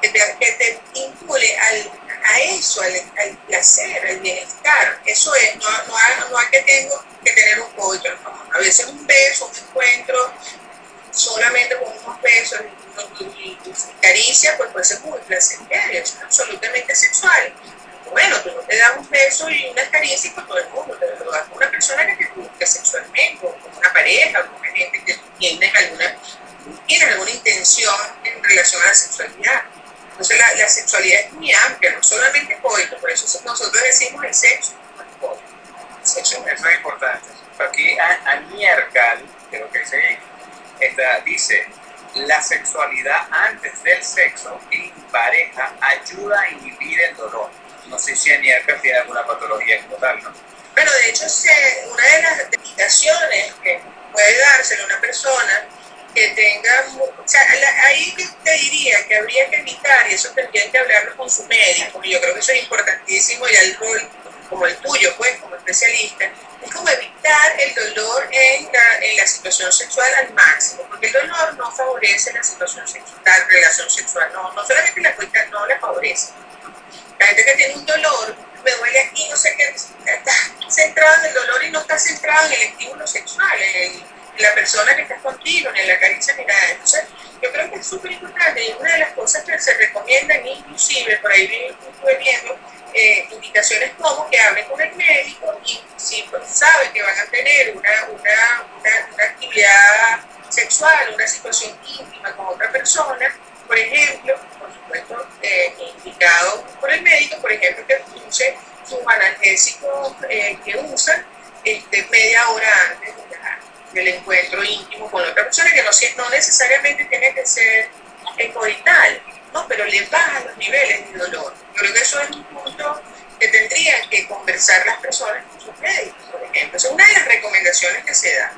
que te, que te vincule al, a eso, al, al, placer, al bienestar. Eso es, no, no, hay, no hay que, tengo, que tener un pollo, no. A veces un beso, un encuentro, solamente con unos besos y, y, y caricia, pues puede ser muy placentero, es absolutamente sexual. Bueno, tú no te das un beso y una caricia con todo el mundo, te lo das con una persona que te gusta sexualmente, con una pareja, o con una gente que tiene alguna, tiene alguna intención en relación a la sexualidad. Entonces la, la, sexualidad es muy amplia, no solamente coito, por eso nosotros decimos el sexo, no el Sexo es muy importante. Aquí Aniercal, que lo que dice, dice, la sexualidad antes del sexo en pareja ayuda a inhibir el dolor. No sé si Aniercal tiene alguna patología en total, ¿no? Bueno, de hecho, una de las indicaciones que puede dárselo a una persona que tenga, o sea, ahí te diría que habría que evitar, y eso tendrían que hablarlo con su médico, y yo creo que eso es importantísimo, y el rol como el tuyo, pues, como especialista, es como evitar el dolor en la, en la situación sexual al máximo, porque el dolor no favorece la situación sexual, la relación sexual, no, no solamente la cuenta no la favorece. La gente que tiene un dolor, me duele aquí, no sé qué, está centrado en el dolor y no está centrado en el estímulo sexual, en el la persona que está contigo, en la caricia ni nada. Entonces, yo creo que es súper importante y una de las cosas que se recomiendan, inclusive, por ahí estuve viendo eh, indicaciones como que hablen con el médico y si pues, saben que van a tener una, una, una, actividad sexual, una situación íntima con otra persona, por ejemplo, por supuesto, eh, indicado por el médico, por ejemplo, que use sus analgésicos eh, que usan este, media hora antes del encuentro íntimo con otra persona, que no, no necesariamente tiene que ser coital, ¿no? pero le baja los niveles de dolor. Yo creo que eso es un punto que tendrían que conversar las personas con sus médicos, por ejemplo. es una de las recomendaciones que se dan.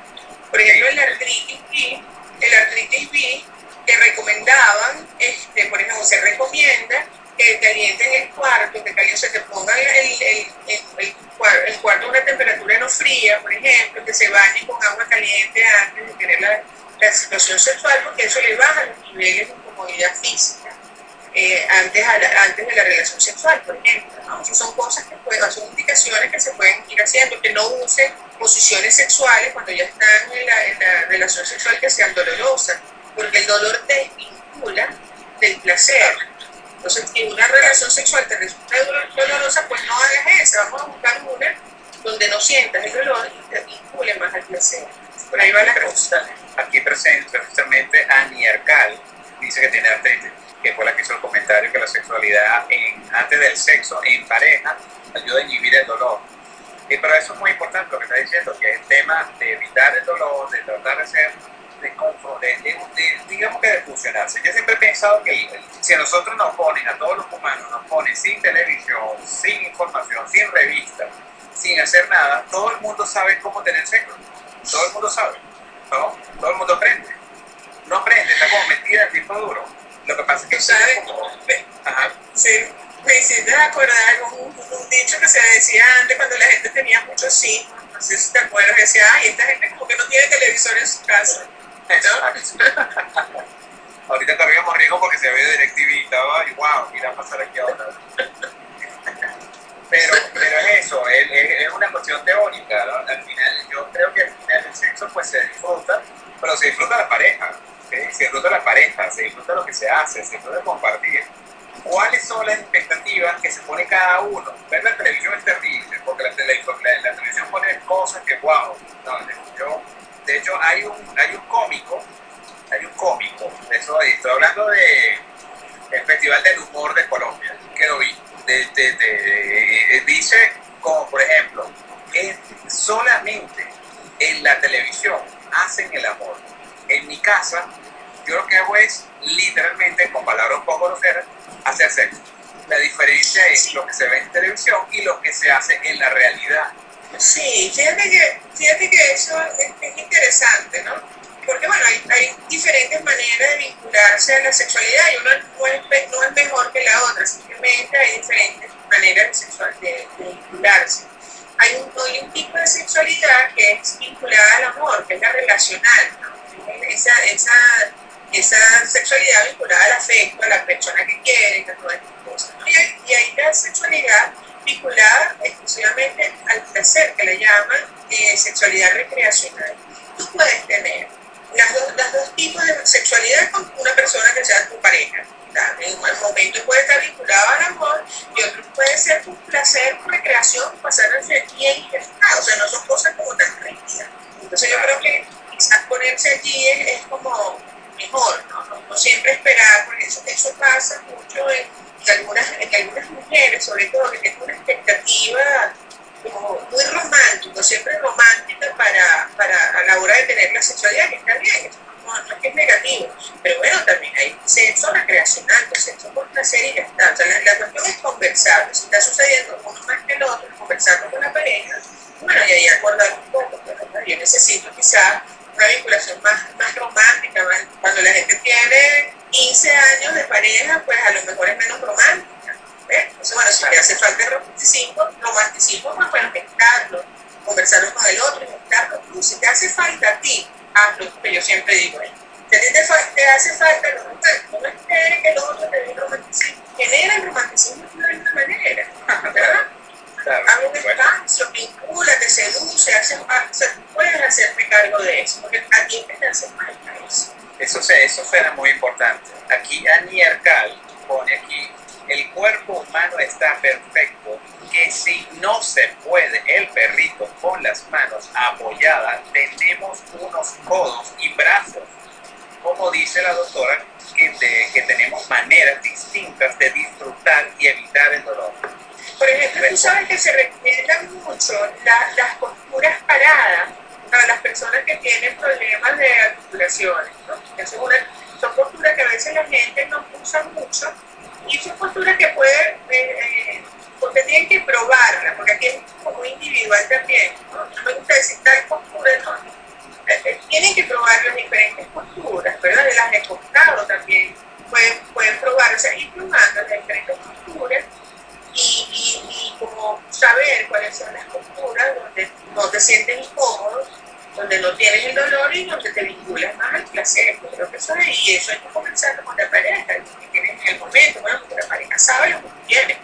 Por ejemplo, el artritis B, el artritis B, que recomendaban, este, por ejemplo, se recomienda que calienten el cuarto, que calienten, que pongan el, el, el, el, cuarto a una temperatura no fría, por ejemplo, que se bañen con agua caliente antes de tener la, la situación sexual, porque eso le baja los niveles de incomodidad física. Eh, antes, antes de la relación sexual, por ejemplo. ¿no? son cosas que pueden, son indicaciones que se pueden ir haciendo, que no usen posiciones sexuales cuando ya están en la, en la relación sexual que sean dolorosas, porque el dolor te desvincula del placer. Entonces, si una relación sexual te resulta dolorosa, pues no hagas esa, vamos a buscar una donde no sientas el dolor y te vincule más al placer. Por ahí va la cosa. Aquí presente precisamente Annie Arcal, dice que tiene artritis que fue la que hizo el comentario que la sexualidad en, antes del sexo en pareja ayuda a inhibir el dolor. Y para eso es muy importante lo que está diciendo, que es el tema de evitar el dolor, de tratar de ser, de, de, digamos que de fusionarse. Yo siempre he pensado que si a nosotros nos ponen, a todos los humanos, nos ponen sin televisión, sin información, sin revista, sin hacer nada, todo el mundo sabe cómo tener sexo. Todo el mundo sabe. ¿no? Todo el mundo aprende. No aprende, está como metida en tipo duro lo que pasa es que ¿sabes? Ajá. Sí, me hiciste acordar un, un dicho que se decía antes cuando la gente tenía muchos hijos. No sé si te acuerdas, decía, ay, esta gente como que no tiene televisor en su casa. Ahorita corríamos riesgo porque se ve DirecTV y estaba, y wow, mira pasar aquí ahora. pero, pero es eso, es, es, una cuestión teórica. Al final, yo creo que al final el sexo pues se disfruta, pero se disfruta la pareja se disfruta la pareja, se disfruta lo que se hace, se disfruta compartir. ¿Cuáles son las expectativas que se pone cada uno? Ver la televisión es terrible, porque la, televisión pone cosas que, wow, no, yo, de hecho hay un, hay un cómico, hay un cómico, eso, estoy hablando de Festival del Humor de Colombia, que lo vi, dice como por ejemplo, que solamente en la televisión hacen el amor en mi casa, yo lo que hago es literalmente, con palabras un poco groseras, hacer sexo. La diferencia es lo que se ve en televisión y lo que se hace en la realidad. Sí, fíjate que, fíjate que eso es, interesante, ¿no? Porque bueno, hay, diferentes maneras de vincularse a la sexualidad y una no es, no es mejor que la otra, simplemente hay diferentes maneras de, sexual, de, vincularse. Hay un, hay un tipo de sexualidad que es vinculada al amor, que es la relacional, ¿no? esa, esa, esa sexualidad vinculada al afecto, a la persona que quiere, a todas estas cosas. Y, hay, y hay la sexualidad vinculada exclusivamente al placer, que le llaman eh, sexualidad recreacional. Tú puedes tener las dos, las dos tipos de sexualidad con una persona que sea tu pareja. En un momento puede estar vinculado al amor y otro puede ser un placer, recreación, pasar a ser bien y O sea, no son cosas como tan rígidas. Entonces yo creo que quizás ponerse allí es, como mejor, ¿no? ¿no? siempre esperar, porque eso, eso pasa mucho en, algunas, en algunas mujeres, sobre todo, que tienen una expectativa como muy romántica, siempre romántica para, para a la hora de tener la sexualidad, que está bien, no, no, es que es negativo, pero bueno, también hay sexo recreacional, sexo por placer y ya está. O sea, la, la, cuestión es conversar, si está sucediendo uno más que el otro, conversar con la pareja, bueno, y ahí acordar un poco, pero yo necesito quizás una vinculación más, más romántica, cuando la gente tiene 15 años de pareja, pues a lo mejor es menos romántica. Entonces, bueno, si te hace falta el romanticismo, romanticismo pues bueno, mezclarlo, conversarlo con el otro, mezclarlo. Tú, si te hace falta a ti, hazlo, que yo siempre digo, ¿eh? si a ti te, te, hace falta lo romántico, no esperes que el otro te dé el romanticismo. Genera el romanticismo de una manera, ¿verdad? Claro, Abre un espacio, vincula, te seduce, hace, puedes hacerte cargo de eso, porque a ti te hace falta eso. Eso, suena muy importante. Aquí Annie Arcal pone aquí, el cuerpo humano está perfecto, que si no se puede el perrito con las manos apoyadas, tenemos unos codos y brazos. Como dice la doctora, que, que tenemos maneras distintas de disfrutar y evitar el dolor. Por ejemplo, tú sabes que se recomiendan mucho las posturas paradas para las personas que tienen problemas de articulaciones. ¿no? Son, posturas que a veces la gente no usa mucho y son posturas que pueden, eh, eh, porque tienen que probarla, porque aquí es como individual también. No, me gusta decir tal postura, no. Eh, tienen que probar las diferentes posturas, ¿verdad? De las he costado también pueden, pueden probar, o sea, ir probando las diferentes posturas y, como saber cuáles son las posturas donde no te sientes incómodo, donde no tienes el dolor y donde te vinculas más al placer. Creo que eso es, y eso hay que comenzar con la pareja, que tienes en el momento, bueno, porque la pareja sabe lo que tienes.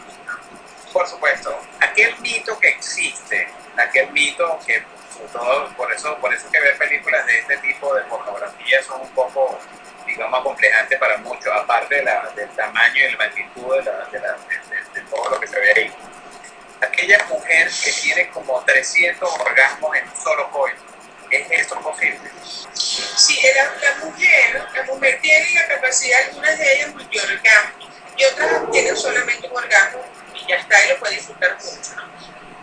Por supuesto, aquel mito que existe, aquel mito que todo, por eso, por eso que ver películas de este tipo de pornografía son un poco, digamos, acomplejantes para muchos, aparte de la, del tamaño y la magnitud de, la, de, la, de, todo lo que se ve ahí. Aquella mujer que tiene como 300 orgasmos en un solo coito, ¿es esto posible? Sí, la, la, mujer, la mujer tiene la capacidad, algunas de ellas multiorgasmo, y otras tienen solamente un orgasmo y ya está, y lo puede disfrutar mucho.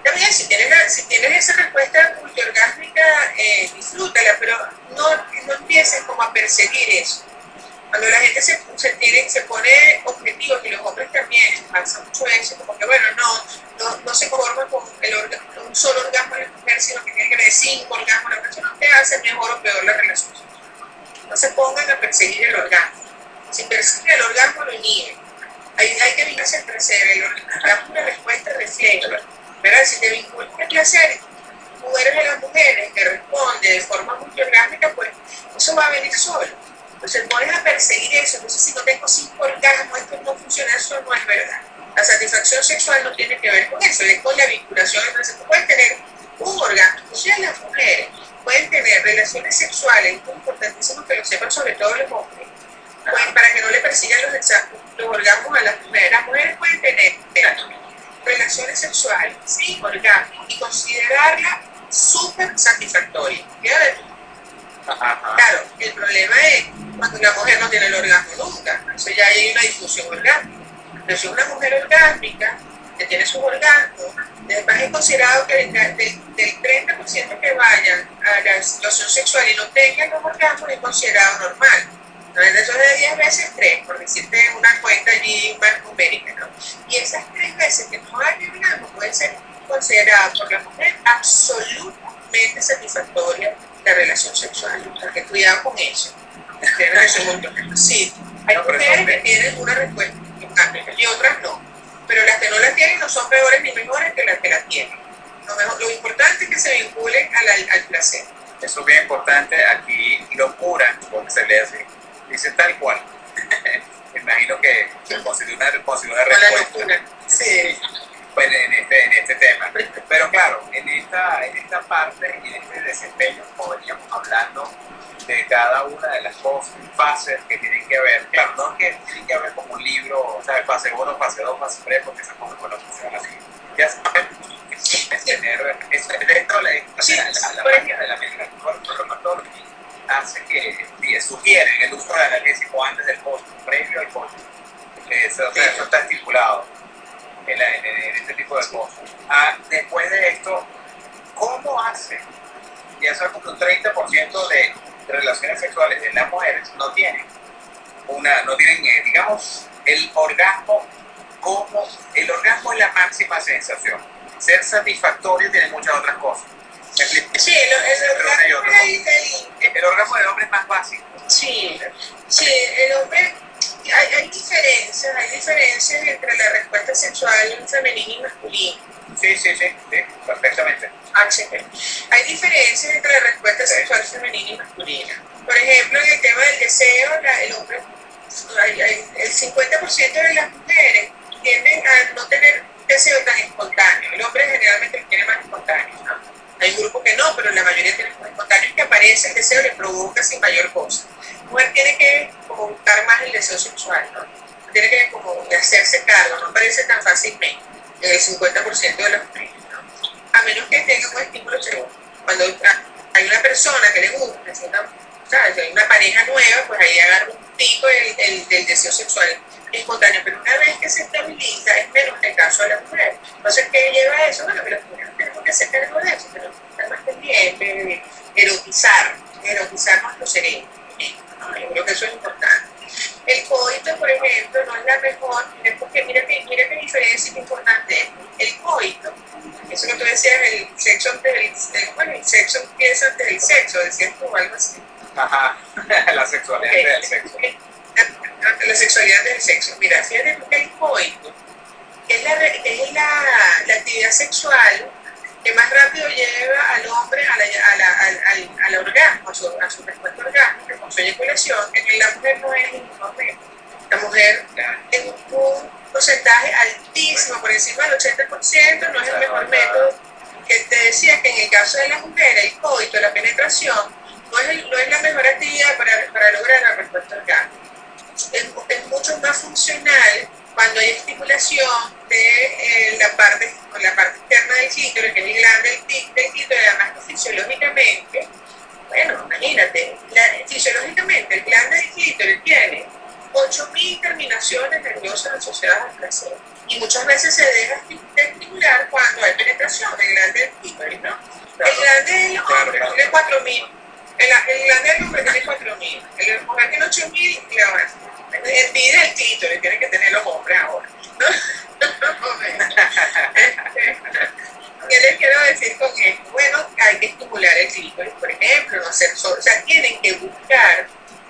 También, si tienes, si tienes esa respuesta multiorgásmica, eh, disfrútala, pero no, no empieces como a perseguir eso. Cuando la gente se, se, tiene, se pone objetivos, y los hombres también pasa mucho eso, como que bueno, no, no, no se conforma con el un solo orgasmo de la mujer, sino que tiene que tener cinco orgasmos, la persona te hace mejor o peor la relación. No se pongan a perseguir el orgasmo. Si persiguen el orgasmo, lo nieguen. Hay, hay que vincularse al placer, el orgasmo una respuesta refleja ¿verdad? Si te vinculas al placer, tú eres las mujeres que responde de forma multiorgásmica, pues eso va a venir solo. Entonces pones a perseguir eso, entonces si no tengo cinco orgasmos, esto no funciona, eso no es verdad. La satisfacción sexual no tiene que ver con eso, es con la vinculación. Entonces tú puedes tener un orgasmo, o sea, las mujeres pueden tener relaciones sexuales, es importantísimo que lo sepan sobre todo los hombres, pueden, para que no le persigan los, los orgasmos a las mujeres. Las mujeres pueden tener relaciones sexuales sin orgasmo y considerarla súper satisfactoria. Claro, el problema es cuando una mujer no tiene el orgasmo nunca, entonces ya hay una discusión orgánica. Pero si una mujer orgásmica que tiene su orgasmo, además es considerado que del, del 30% que vayan a la situación sexual y no tengan los orgasmos es considerado normal. Entonces, eso es de 10 veces 3, por decirte una cuenta allí más numérica, ¿no? Y esas 3 veces que no hay orgasmo pueden ser consideradas por la mujer absolutamente satisfactorias la relación sexual. O que cuidado con eso. Sí, hay mujeres que tienen una respuesta y otras no. Pero las que no la tienen no son peores ni mejores que las que la tienen. Lo, mejor, lo importante es que se vinculen al, al placer. Eso es bien importante. Aquí locura, como se le hace dice tal cual. Imagino que considera una, una respuesta sí. Pues, en, este, en este tema. Pero claro, en esta, en esta parte y en este desempeño, como veníamos hablando, de cada una de las fases que tienen que ver. Claro, no es que tienen que ver como un libro, o sea, fase 1, fase 2, fase 3, porque esas cosas no funcionan así. Ya saben, es tener, es dentro de la, magia de la metodología hace que sugieren el uso del analgésico antes del post, previo al post. Eso, eso está estipulado en, en, este tipo de cosas. Ah, después de esto, ¿cómo hace? Ya sabemos que un 30% de relaciones sexuales de las mujeres no tienen una, no tienen, eh, digamos, el orgasmo como el orgasmo es la máxima sensación. Ser satisfactorio tiene muchas otras cosas Sí, el, orgasmo el, orgasmo del hombre es más básico. Sí, sí, el hombre, hay, hay diferencias, hay diferencias entre la respuesta sexual femenina y masculina. Sí, sí, sí, sí perfectamente. HP. Hay diferencias entre la respuesta sexual femenina y masculina. Por ejemplo, en el tema del deseo, la, el hombre, hay, hay, el 50% de las mujeres tienden a no tener deseo tan espontáneo. El hombre generalmente lo tiene más espontáneo. ¿no? Hay un grupo que no, pero la mayoría tiene espontáneos que aparece el deseo le provoca sin mayor cosa. La mujer tiene que buscar más el deseo sexual, ¿no? Tiene que como hacerse cargo, no aparece tan fácilmente, el 50% de las mujeres, ¿no? A menos que tenga un estímulo seguro. Cuando hay una persona que le gusta, si hay una pareja nueva, pues ahí agarra un pico del, del deseo sexual espontáneo, pero una vez que se estabiliza es menos el caso de la mujer. Entonces, ¿qué lleva a eso? Bueno, que las mujeres tenemos que hacer cargo de eso, pero estar más pendiente, erotizar, erotizar nuestro cerebro. ¿No? Yo creo que eso es importante. El coito, por ejemplo, no es la mejor, porque mira que, mira qué diferencia es importante El coito, eso que tú decías, el sexo antes del, bueno, el sexo empieza antes del sexo, decías tú algo así. Ajá, la sexualidad del sexo la sexualidad del sexo. Mira, fíjate que el coito es, la, es la, la, actividad sexual que más rápido lleva al hombre a la, a la, al, al, orgasmo, a su, a su respuesta orgásmica, con su eyaculación, que la mujer no es el mismo La mujer es un porcentaje altísimo, por encima del 80%, no es el mejor método. Que te decía que en el caso de la mujer, el coito, la penetración, no es, no es la mejor actividad para, para lograr la respuesta orgásmica. Es, es, mucho más funcional cuando hay estimulación de eh, la, parte, la parte externa del clítoris, que es el glande del, clítoris, además que fisiológicamente, bueno, imagínate, la, fisiológicamente el glande del clítoris tiene 8.000 terminaciones nerviosas asociadas al placer. Y muchas veces se deja de estimular cuando hay penetración del glande del clítoris, ¿no? El glande del hombre tiene 4.000 el, el glande del hombre tiene 4.000, el mujer tiene 8.000 y ahora envidia el clítoris, tienen que tener los hombres ahora. ¿Qué les quiero decir con esto? Bueno, hay que estimular el clítoris, por ejemplo, no hacer o sea, tienen que buscar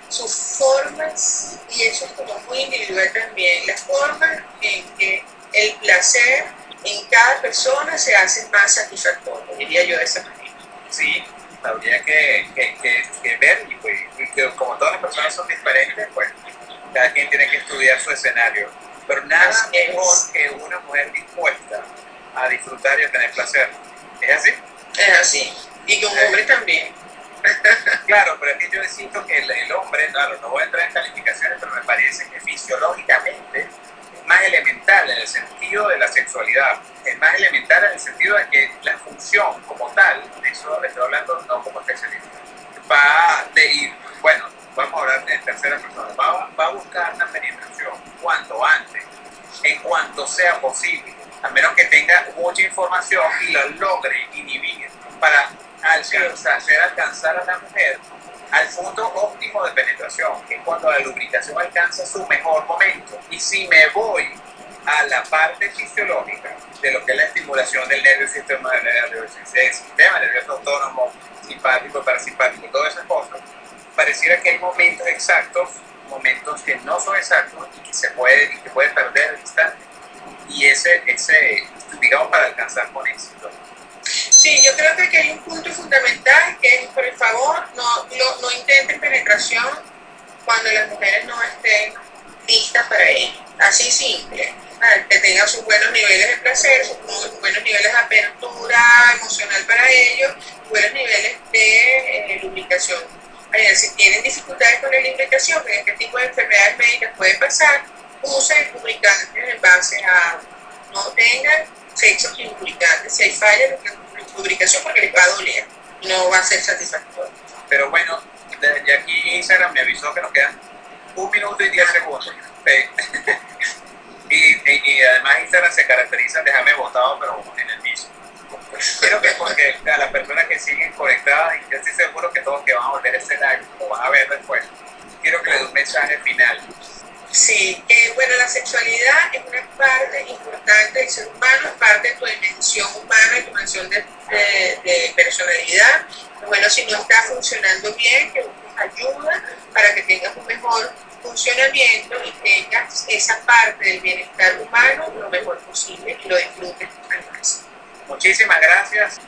sus formas, y eso es como muy individual también, las formas en que el placer en cada persona se hace más satisfactorio, diría yo de esa manera. Sí, habría que, que, que, ver y, pues, que como todas las personas son diferentes, pues cada quien tiene que estudiar su escenario. Pero nada mejor que una mujer dispuesta a disfrutar y a tener placer. ¿Es así? Es así. Y que un hombre también. claro, pero es que yo siento que el, el, hombre, claro, no voy a entrar en calificaciones, pero me parece que fisiológicamente es más elemental en el sentido de la sexualidad, es más elemental en el sentido de que la función como tal, de eso le estoy hablando no como especialista, va de ir, bueno, vamos a hablar en tercera persona, va, va a buscar una penetración cuanto antes, en cuanto sea posible, a menos que tenga mucha información y la logre inhibir para alcanzar, hacer alcanzar a la mujer al punto óptimo de penetración, que es cuando la lubricación alcanza su mejor momento. Y si me voy a la parte fisiológica de lo que es la estimulación del nervio sistema, del sistema nervioso autónomo, simpático, parasimpático, todas esas cosas, pareciera que hay momentos exactos, momentos que no son exactos y que se puede, y que puede perder el instante. Y ese, ese, digamos, para alcanzar con éxito. Sí, yo creo que aquí hay un punto fundamental que es, por favor, no, no, no intenten penetración cuando las mujeres no estén listas para ello. Así simple. Que tengan sus buenos niveles de placer, sus buenos niveles de apertura emocional para ellos, buenos niveles de eh, lubricación. Si tienen dificultades con la lubricación, que este tipo de enfermedades médicas puede pasar, usen lubricantes en base a no tengan sexo sin lubricantes. Si hay fallas, lubricación porque les va a doler, no va a ser satisfactorio. Pero bueno, desde aquí Instagram me avisó que nos quedan un minuto y diez segundos. y, y, además Instagram se caracteriza, déjame botado, pero en el piso. Quiero que porque a las personas que siguen conectadas, y yo estoy seguro que todos que van a ver este live o van a ver después, quiero que le dé un mensaje final Sí, eh, bueno, la sexualidad es una parte importante del ser humano, es parte de tu dimensión humana, de tu dimensión de, de, personalidad. Bueno, si no está funcionando bien, que busques ayuda para que tengas un mejor funcionamiento y tengas esa parte del bienestar humano lo mejor posible y lo disfrutes al máximo. Muchísimas gracias.